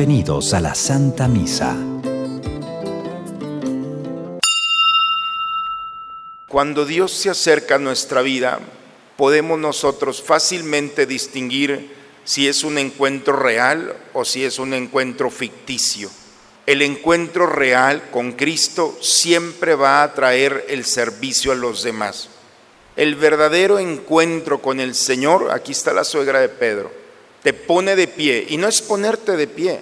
Bienvenidos a la Santa Misa. Cuando Dios se acerca a nuestra vida, podemos nosotros fácilmente distinguir si es un encuentro real o si es un encuentro ficticio. El encuentro real con Cristo siempre va a traer el servicio a los demás. El verdadero encuentro con el Señor, aquí está la suegra de Pedro, te pone de pie. Y no es ponerte de pie,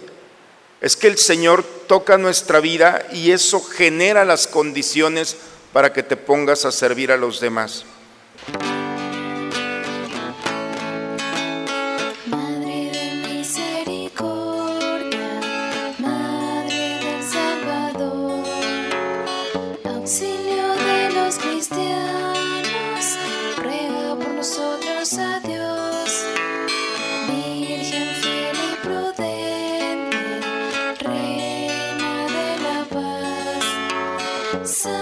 es que el Señor toca nuestra vida y eso genera las condiciones para que te pongas a servir a los demás. Nombre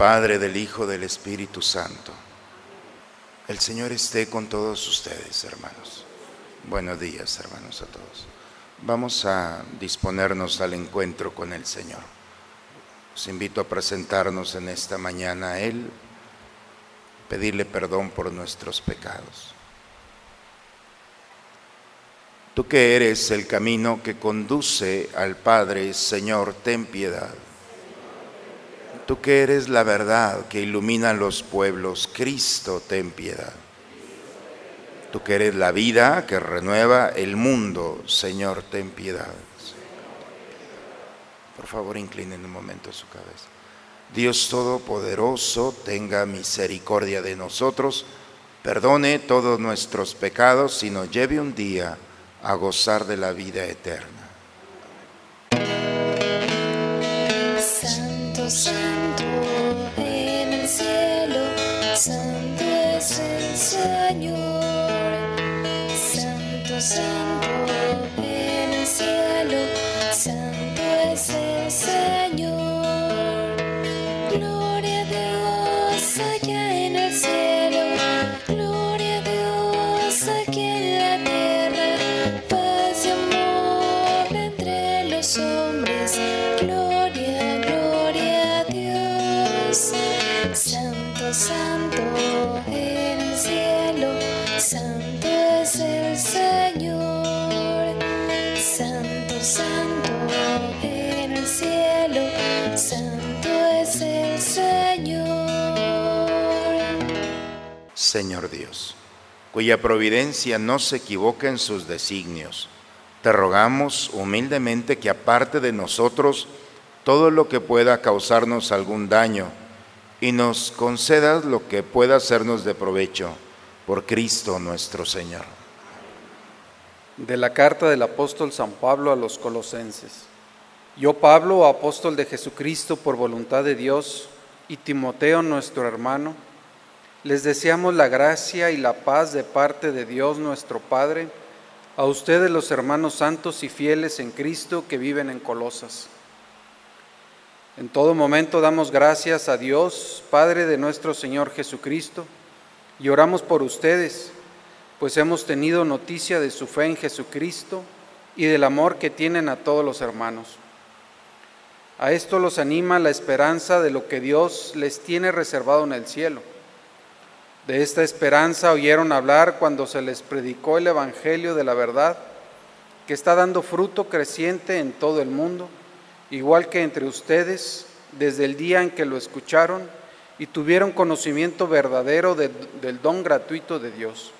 Padre, del Hijo, del Espíritu Santo. El Señor esté con todos ustedes, hermanos. Buenos días, hermanos, a todos. Vamos a disponernos al encuentro con el Señor. Os invito a presentarnos en esta mañana a Él, pedirle perdón por nuestros pecados. Tú que eres el camino que conduce al Padre, Señor, ten piedad. Tú que eres la verdad que ilumina los pueblos, Cristo, ten piedad. Tú que eres la vida que renueva el mundo, Señor, ten piedad. Por favor, inclinen un momento su cabeza. Dios Todopoderoso, tenga misericordia de nosotros, perdone todos nuestros pecados y nos lleve un día a gozar de la vida eterna. Dios Señor Dios, cuya providencia no se equivoca en sus designios, te rogamos humildemente que aparte de nosotros todo lo que pueda causarnos algún daño y nos concedas lo que pueda hacernos de provecho por Cristo nuestro Señor. De la carta del apóstol San Pablo a los colosenses. Yo, Pablo, apóstol de Jesucristo por voluntad de Dios, y Timoteo, nuestro hermano, les deseamos la gracia y la paz de parte de Dios nuestro Padre, a ustedes los hermanos santos y fieles en Cristo que viven en Colosas. En todo momento damos gracias a Dios, Padre de nuestro Señor Jesucristo, y oramos por ustedes, pues hemos tenido noticia de su fe en Jesucristo y del amor que tienen a todos los hermanos. A esto los anima la esperanza de lo que Dios les tiene reservado en el cielo. De esta esperanza oyeron hablar cuando se les predicó el Evangelio de la verdad, que está dando fruto creciente en todo el mundo, igual que entre ustedes, desde el día en que lo escucharon y tuvieron conocimiento verdadero de- del don gratuito de Dios.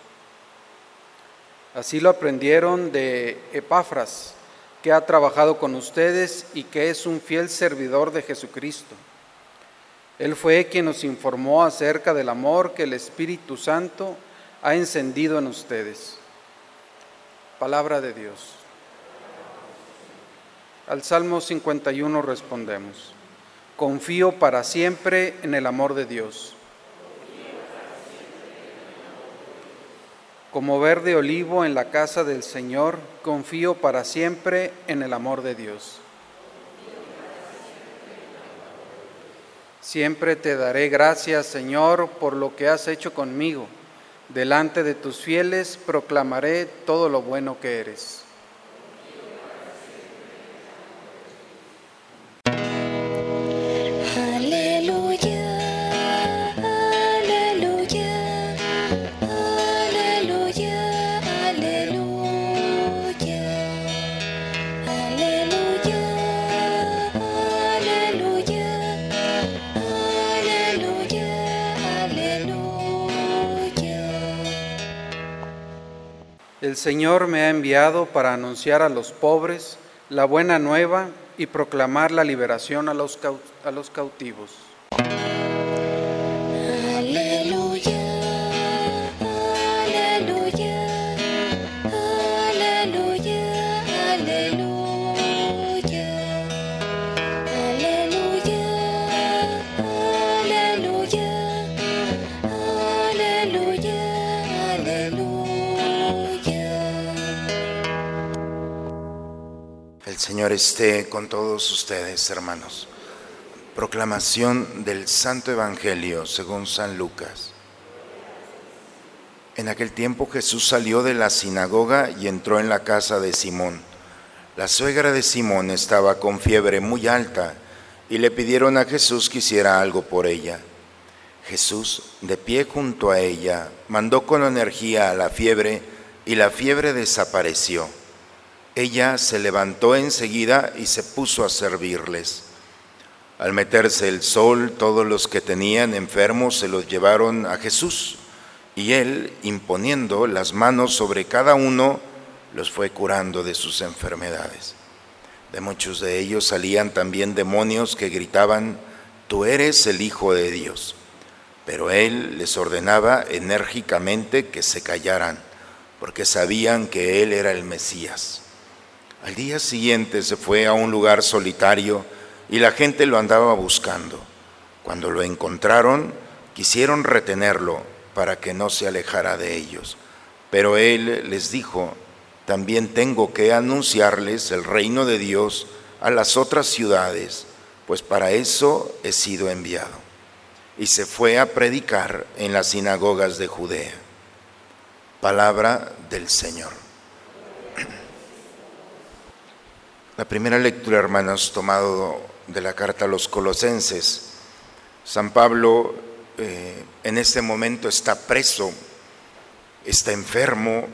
Así lo aprendieron de Epafras, que ha trabajado con ustedes y que es un fiel servidor de Jesucristo. Él fue quien nos informó acerca del amor que el Espíritu Santo ha encendido en ustedes. Palabra de Dios. Al Salmo 51 respondemos, confío para siempre en el amor de Dios. Como verde olivo en la casa del Señor, confío para siempre en el amor de Dios. Siempre te daré gracias, Señor, por lo que has hecho conmigo. Delante de tus fieles proclamaré todo lo bueno que eres. Señor me ha enviado para anunciar a los pobres la buena nueva y proclamar la liberación a los, a los cautivos. Aleluya, Señor esté con todos ustedes, hermanos. Proclamación del Santo Evangelio según San Lucas. En aquel tiempo Jesús salió de la sinagoga y entró en la casa de Simón. La suegra de Simón estaba con fiebre muy alta y le pidieron a Jesús que hiciera algo por ella. Jesús, de pie junto a ella, mandó con energía a la fiebre y la fiebre desapareció. Ella se levantó enseguida y se puso a servirles. Al meterse el sol, todos los que tenían enfermos se los llevaron a Jesús, y él, imponiendo las manos sobre cada uno, los fue curando de sus enfermedades. De muchos de ellos salían también demonios que gritaban, Tú eres el Hijo de Dios. Pero él les ordenaba enérgicamente que se callaran, porque sabían que él era el Mesías. Al día siguiente se fue a un lugar solitario y la gente lo andaba buscando. Cuando lo encontraron, quisieron retenerlo para que no se alejara de ellos. Pero él les dijo, también tengo que anunciarles el reino de Dios a las otras ciudades, pues para eso he sido enviado. Y se fue a predicar en las sinagogas de Judea. Palabra del Señor. La primera lectura, hermanos, tomado de la carta a los colosenses. San Pablo eh, en este momento está preso, está enfermo,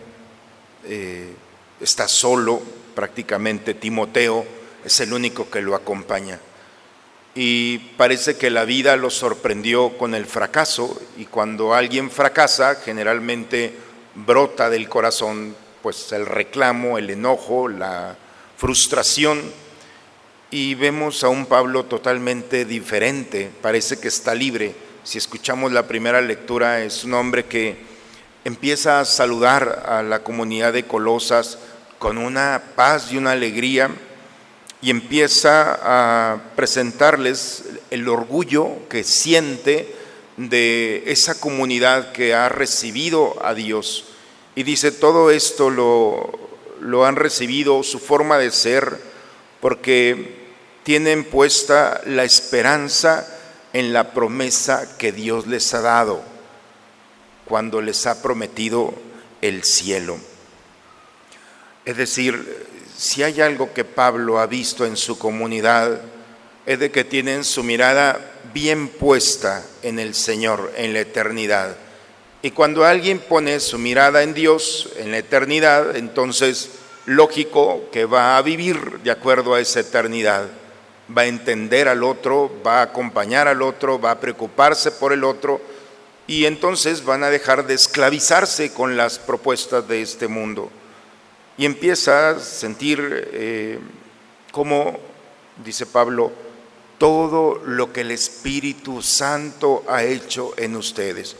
eh, está solo prácticamente. Timoteo es el único que lo acompaña. Y parece que la vida lo sorprendió con el fracaso y cuando alguien fracasa generalmente brota del corazón pues el reclamo, el enojo, la frustración y vemos a un Pablo totalmente diferente, parece que está libre. Si escuchamos la primera lectura, es un hombre que empieza a saludar a la comunidad de Colosas con una paz y una alegría y empieza a presentarles el orgullo que siente de esa comunidad que ha recibido a Dios. Y dice, todo esto lo, lo han recibido, su forma de ser, porque tienen puesta la esperanza en la promesa que Dios les ha dado cuando les ha prometido el cielo. Es decir, si hay algo que Pablo ha visto en su comunidad, es de que tienen su mirada bien puesta en el Señor, en la eternidad. Y cuando alguien pone su mirada en Dios, en la eternidad, entonces lógico que va a vivir de acuerdo a esa eternidad, va a entender al otro, va a acompañar al otro, va a preocuparse por el otro y entonces van a dejar de esclavizarse con las propuestas de este mundo. y empieza a sentir eh, como, dice Pablo, todo lo que el Espíritu Santo ha hecho en ustedes.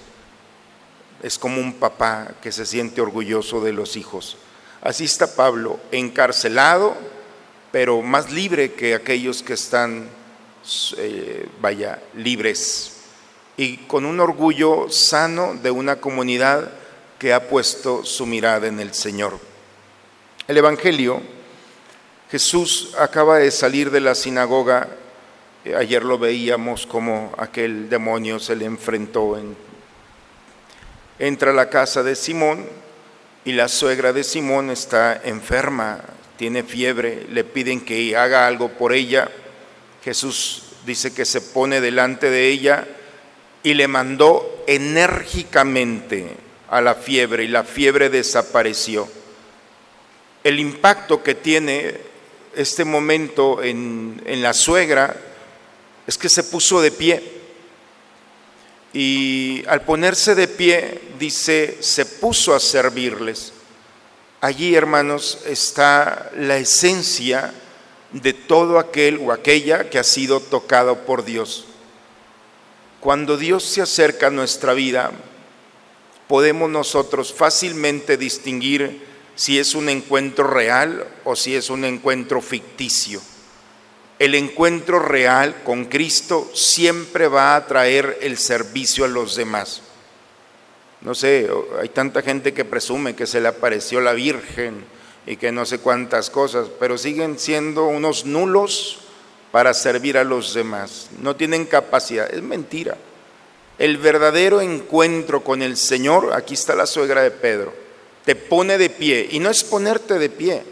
Es como un papá que se siente orgulloso de los hijos. Así está Pablo, encarcelado, pero más libre que aquellos que están, eh, vaya, libres. Y con un orgullo sano de una comunidad que ha puesto su mirada en el Señor. El Evangelio, Jesús acaba de salir de la sinagoga, eh, ayer lo veíamos como aquel demonio se le enfrentó, en, entra a la casa de Simón y la suegra de Simón está enferma, tiene fiebre, le piden que haga algo por ella, Jesús dice que se pone delante de ella y le mandó enérgicamente a la fiebre y la fiebre desapareció. El impacto que tiene este momento en, en la suegra es que se puso de pie. Y al ponerse de pie, dice, se puso a servirles. Allí, hermanos, está la esencia de todo aquel o aquella que ha sido tocado por Dios. Cuando Dios se acerca a nuestra vida, podemos nosotros fácilmente distinguir si es un encuentro real o si es un encuentro ficticio. El encuentro real con Cristo siempre va a traer el servicio a los demás. No sé, hay tanta gente que presume que se le apareció la Virgen y que no sé cuántas cosas, pero siguen siendo unos nulos para servir a los demás. No tienen capacidad, es mentira. El verdadero encuentro con el Señor, aquí está la suegra de Pedro, te pone de pie. Y no es ponerte de pie,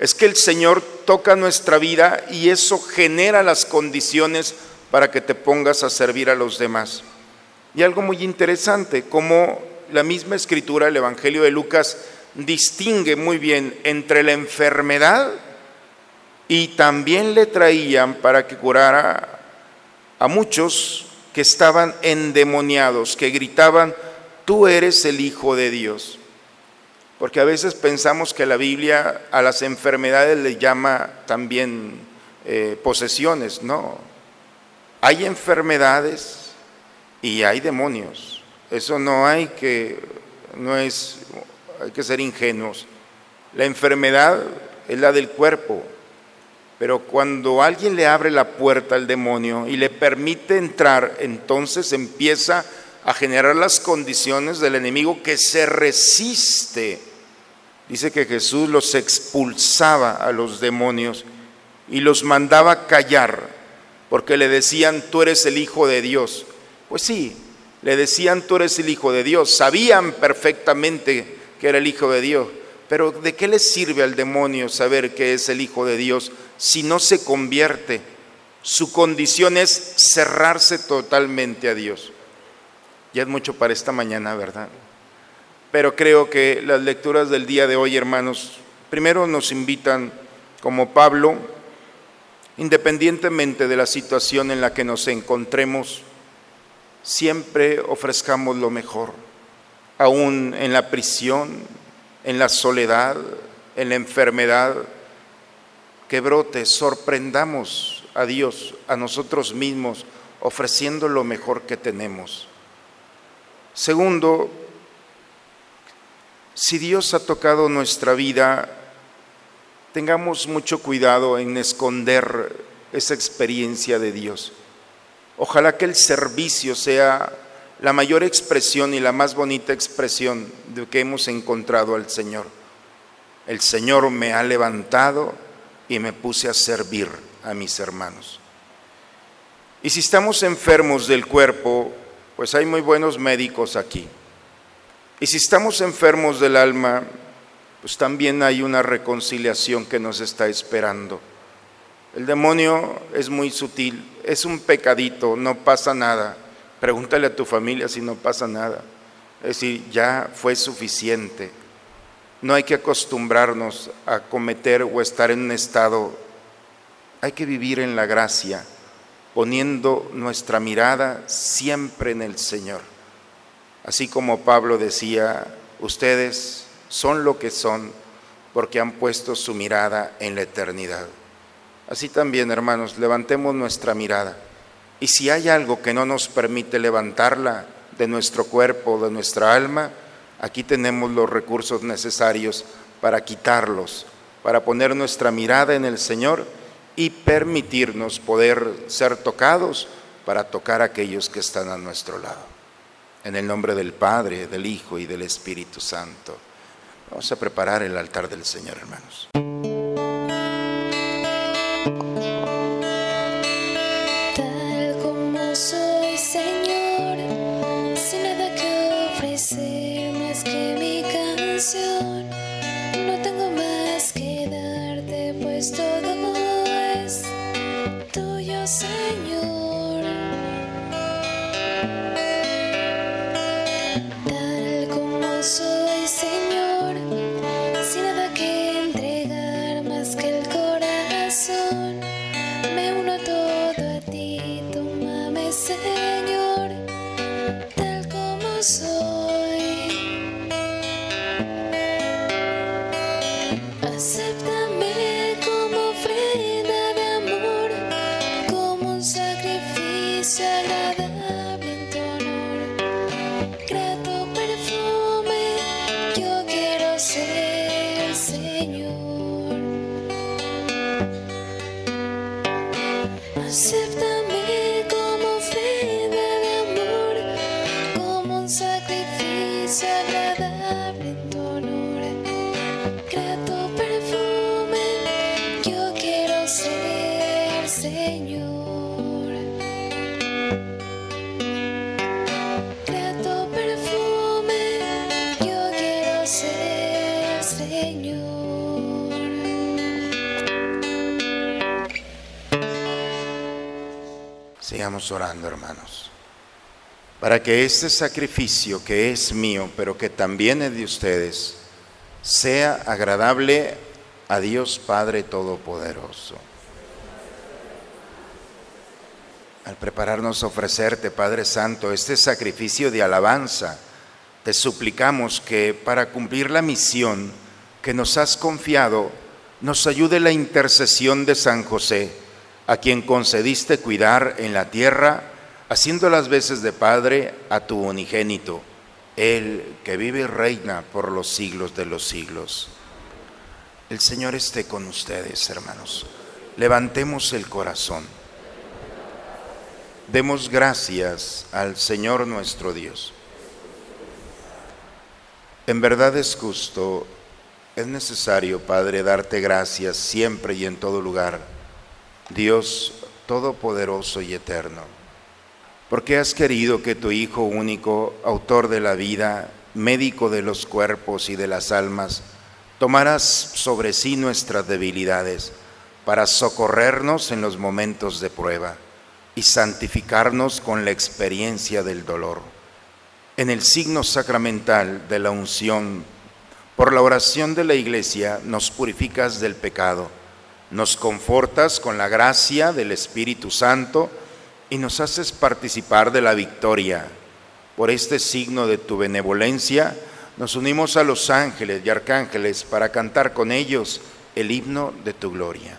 es que el Señor toca nuestra vida y eso genera las condiciones para que te pongas a servir a los demás. Y algo muy interesante, como la misma escritura, el Evangelio de Lucas, distingue muy bien entre la enfermedad y también le traían para que curara a muchos que estaban endemoniados, que gritaban, tú eres el Hijo de Dios. Porque a veces pensamos que la Biblia a las enfermedades le llama también eh, posesiones, no. Hay enfermedades y hay demonios. Eso no hay que, no es, hay que ser ingenuos. La enfermedad es la del cuerpo, pero cuando alguien le abre la puerta al demonio y le permite entrar, entonces empieza a generar las condiciones del enemigo que se resiste. Dice que Jesús los expulsaba a los demonios y los mandaba callar, porque le decían, tú eres el Hijo de Dios. Pues sí, le decían, tú eres el Hijo de Dios. Sabían perfectamente que era el Hijo de Dios. Pero ¿de qué le sirve al demonio saber que es el Hijo de Dios si no se convierte, su condición es cerrarse totalmente a Dios. Ya es mucho para esta mañana, ¿verdad? Pero creo que las lecturas del día de hoy, hermanos, primero nos invitan, como Pablo, independientemente de la situación en la que nos encontremos, siempre ofrezcamos lo mejor, aún en la prisión, en la soledad, en la enfermedad, que brote, sorprendamos a Dios, a nosotros mismos, ofreciendo lo mejor que tenemos. Segundo, si Dios ha tocado nuestra vida, tengamos mucho cuidado en esconder esa experiencia de Dios. Ojalá que el servicio sea la mayor expresión y la más bonita expresión de que hemos encontrado al Señor. El Señor me ha levantado y me puse a servir a mis hermanos. Y si estamos enfermos del cuerpo, pues hay muy buenos médicos aquí. Y si estamos enfermos del alma, pues también hay una reconciliación que nos está esperando. El demonio es muy sutil, es un pecadito, no pasa nada. Pregúntale a tu familia si no pasa nada. Es decir, ya fue suficiente. No hay que acostumbrarnos a cometer o estar en un estado, hay que vivir en la gracia, poniendo nuestra mirada siempre en el Señor. Así como Pablo decía, ustedes son lo que son porque han puesto su mirada en la eternidad. Así también, hermanos, levantemos nuestra mirada. Y si hay algo que no nos permite levantarla de nuestro cuerpo, de nuestra alma, aquí tenemos los recursos necesarios para quitarlos, para poner nuestra mirada en el Señor y permitirnos poder ser tocados para tocar a aquellos que están a nuestro lado. En el nombre del Padre, del Hijo y del Espíritu Santo. Vamos a preparar el altar del Señor, hermanos. Sigamos orando, hermanos, para que este sacrificio que es mío, pero que también es de ustedes, sea agradable a Dios Padre Todopoderoso. Al prepararnos a ofrecerte, Padre Santo, este sacrificio de alabanza, te suplicamos que para cumplir la misión que nos has confiado, nos ayude la intercesión de San José, a quien concediste cuidar en la tierra, haciendo las veces de Padre a tu unigénito, Él que vive y reina por los siglos de los siglos. El Señor esté con ustedes, hermanos. Levantemos el corazón. Demos gracias al Señor nuestro Dios. En verdad es justo, es necesario, Padre, darte gracias siempre y en todo lugar, Dios Todopoderoso y Eterno, porque has querido que tu Hijo único, autor de la vida, médico de los cuerpos y de las almas, tomaras sobre sí nuestras debilidades para socorrernos en los momentos de prueba y santificarnos con la experiencia del dolor. En el signo sacramental de la unción, por la oración de la Iglesia, nos purificas del pecado, nos confortas con la gracia del Espíritu Santo y nos haces participar de la victoria. Por este signo de tu benevolencia, nos unimos a los ángeles y arcángeles para cantar con ellos el himno de tu gloria.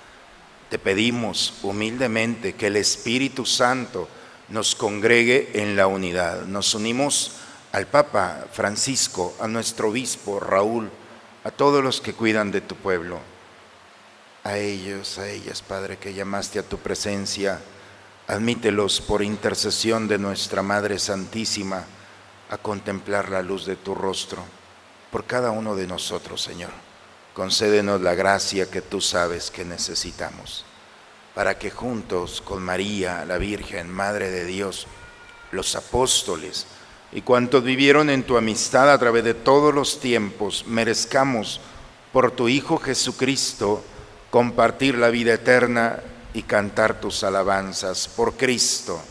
Te pedimos humildemente que el Espíritu Santo nos congregue en la unidad. Nos unimos al Papa Francisco, a nuestro obispo Raúl, a todos los que cuidan de tu pueblo a ellos, a ellas, Padre, que llamaste a tu presencia. Admítelos por intercesión de nuestra Madre Santísima a contemplar la luz de tu rostro. Por cada uno de nosotros, Señor, concédenos la gracia que tú sabes que necesitamos, para que juntos con María, la Virgen, Madre de Dios, los apóstoles y cuantos vivieron en tu amistad a través de todos los tiempos, merezcamos por tu Hijo Jesucristo, compartir la vida eterna y cantar tus alabanzas por Cristo,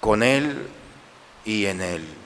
con Él y en Él.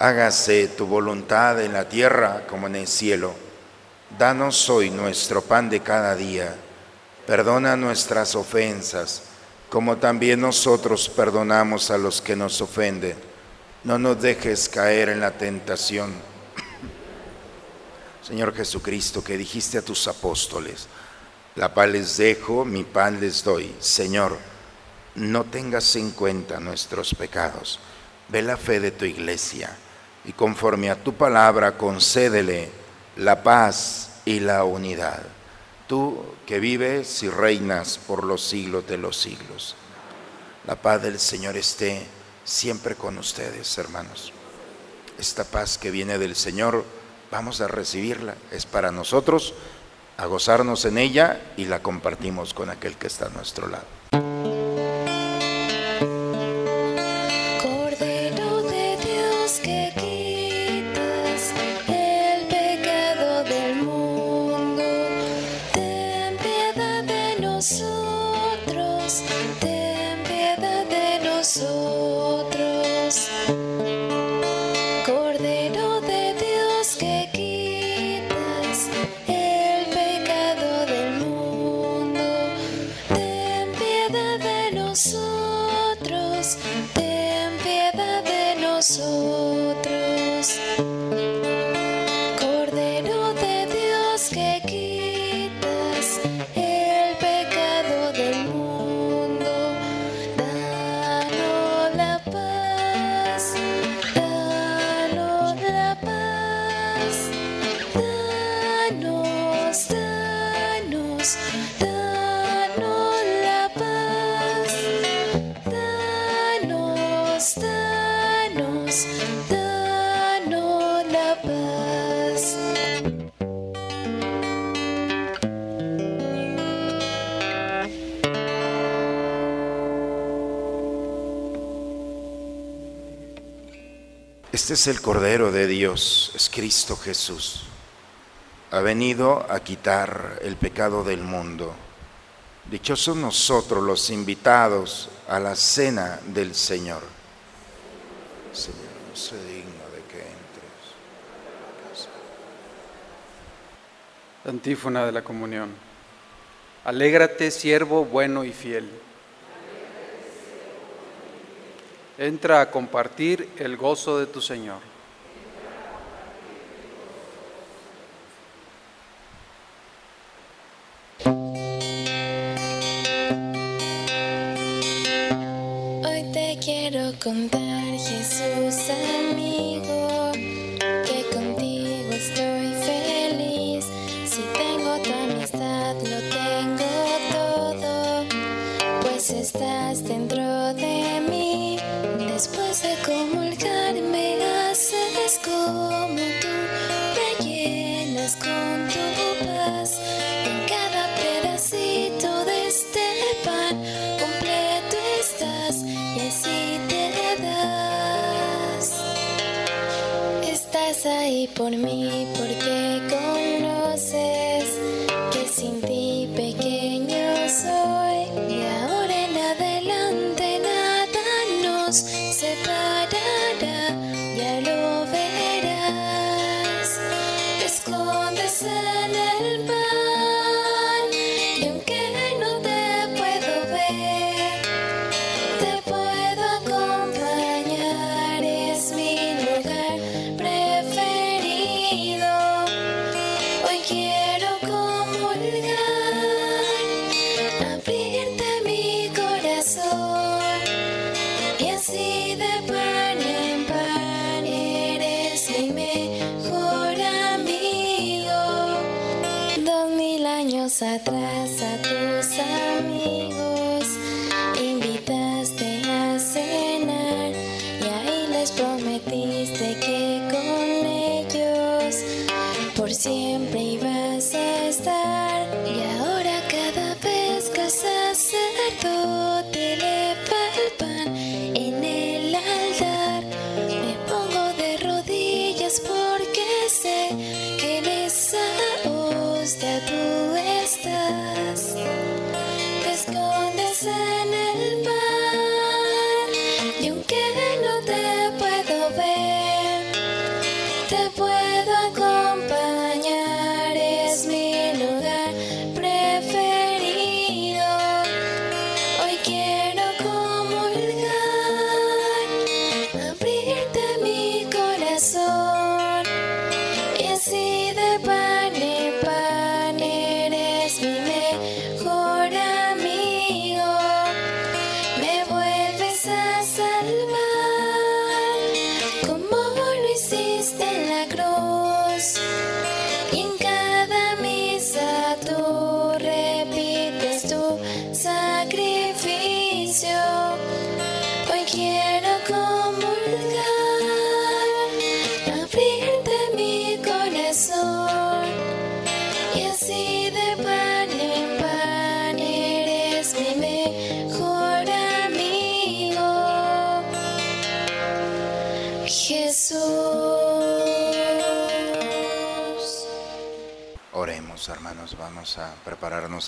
hágase tu voluntad en la tierra como en el cielo. Danos hoy nuestro pan de cada día, perdona nuestras ofensas, como también nosotros perdonamos a los que nos ofenden. No nos dejes caer en la tentación Señor Jesucristo, que dijiste a tus apóstoles, la paz les dejo, mi pan les doy. Señor, no tengas en cuenta nuestros pecados. Ve la fe de tu iglesia y conforme a tu palabra concédele la paz y la unidad. Tú que vives y reinas por los siglos de los siglos. La paz del Señor esté siempre con ustedes, hermanos. Esta paz que viene del Señor vamos a recibirla. Es para nosotros, a gozarnos en ella y la compartimos con aquel que está a nuestro lado. so es el Cordero de Dios, es Cristo Jesús. Ha venido a quitar el pecado del mundo. Dichosos nosotros los invitados a la cena del Señor. Señor, no soy digno de que entres. Antífona de la comunión. Alégrate, siervo bueno y fiel. Entra a compartir el gozo de tu Señor.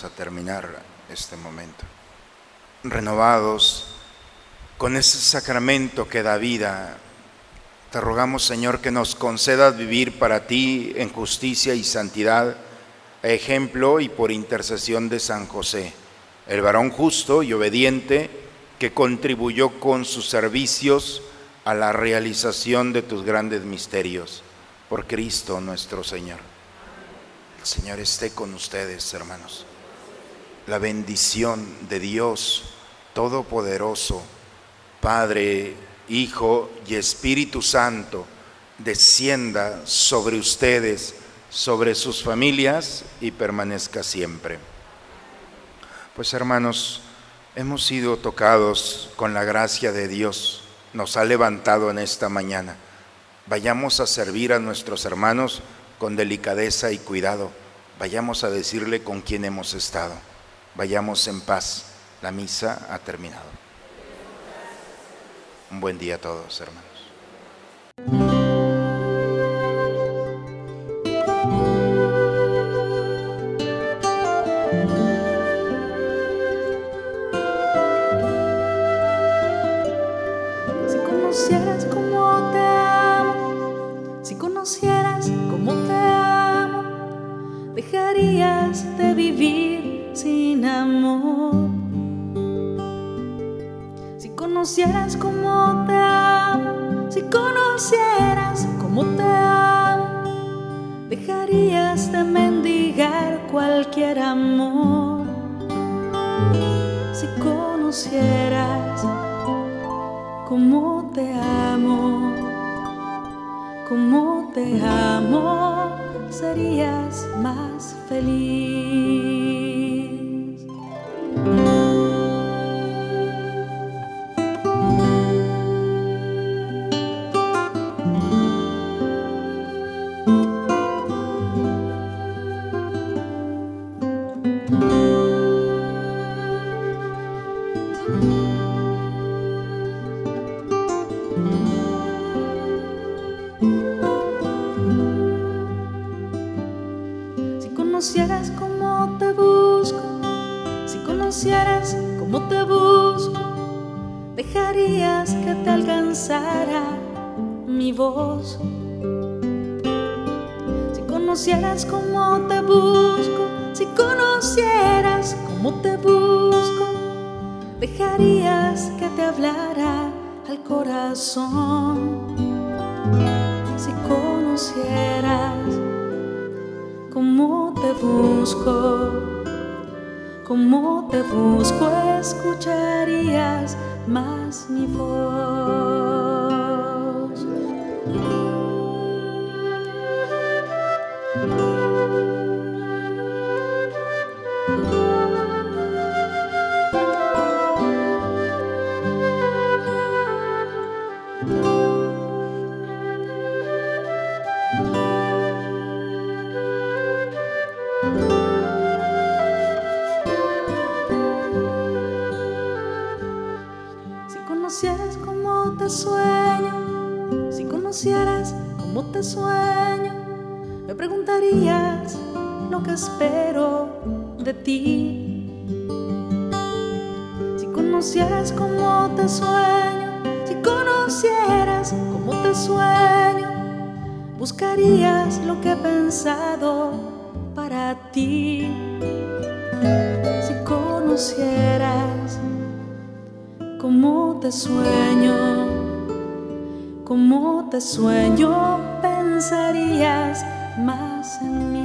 A terminar este momento. Renovados con ese sacramento que da vida, te rogamos, Señor, que nos concedas vivir para ti en justicia y santidad, ejemplo y por intercesión de San José, el varón justo y obediente que contribuyó con sus servicios a la realización de tus grandes misterios. Por Cristo nuestro Señor. El Señor esté con ustedes, hermanos. La bendición de Dios Todopoderoso, Padre, Hijo y Espíritu Santo, descienda sobre ustedes, sobre sus familias y permanezca siempre. Pues hermanos, hemos sido tocados con la gracia de Dios, nos ha levantado en esta mañana. Vayamos a servir a nuestros hermanos con delicadeza y cuidado. Vayamos a decirle con quién hemos estado. Vayamos en paz. La misa ha terminado. Un buen día a todos, hermanos. Si conocieras cómo te amo, cómo te amo, serías más feliz. Corazón. Si conocieras cómo te busco, cómo te busco, escucharías más mi voz. Espero de ti. Si conocieras cómo te sueño, si conocieras cómo te sueño, buscarías lo que he pensado para ti. Si conocieras cómo te sueño, cómo te sueño, pensarías más en mí.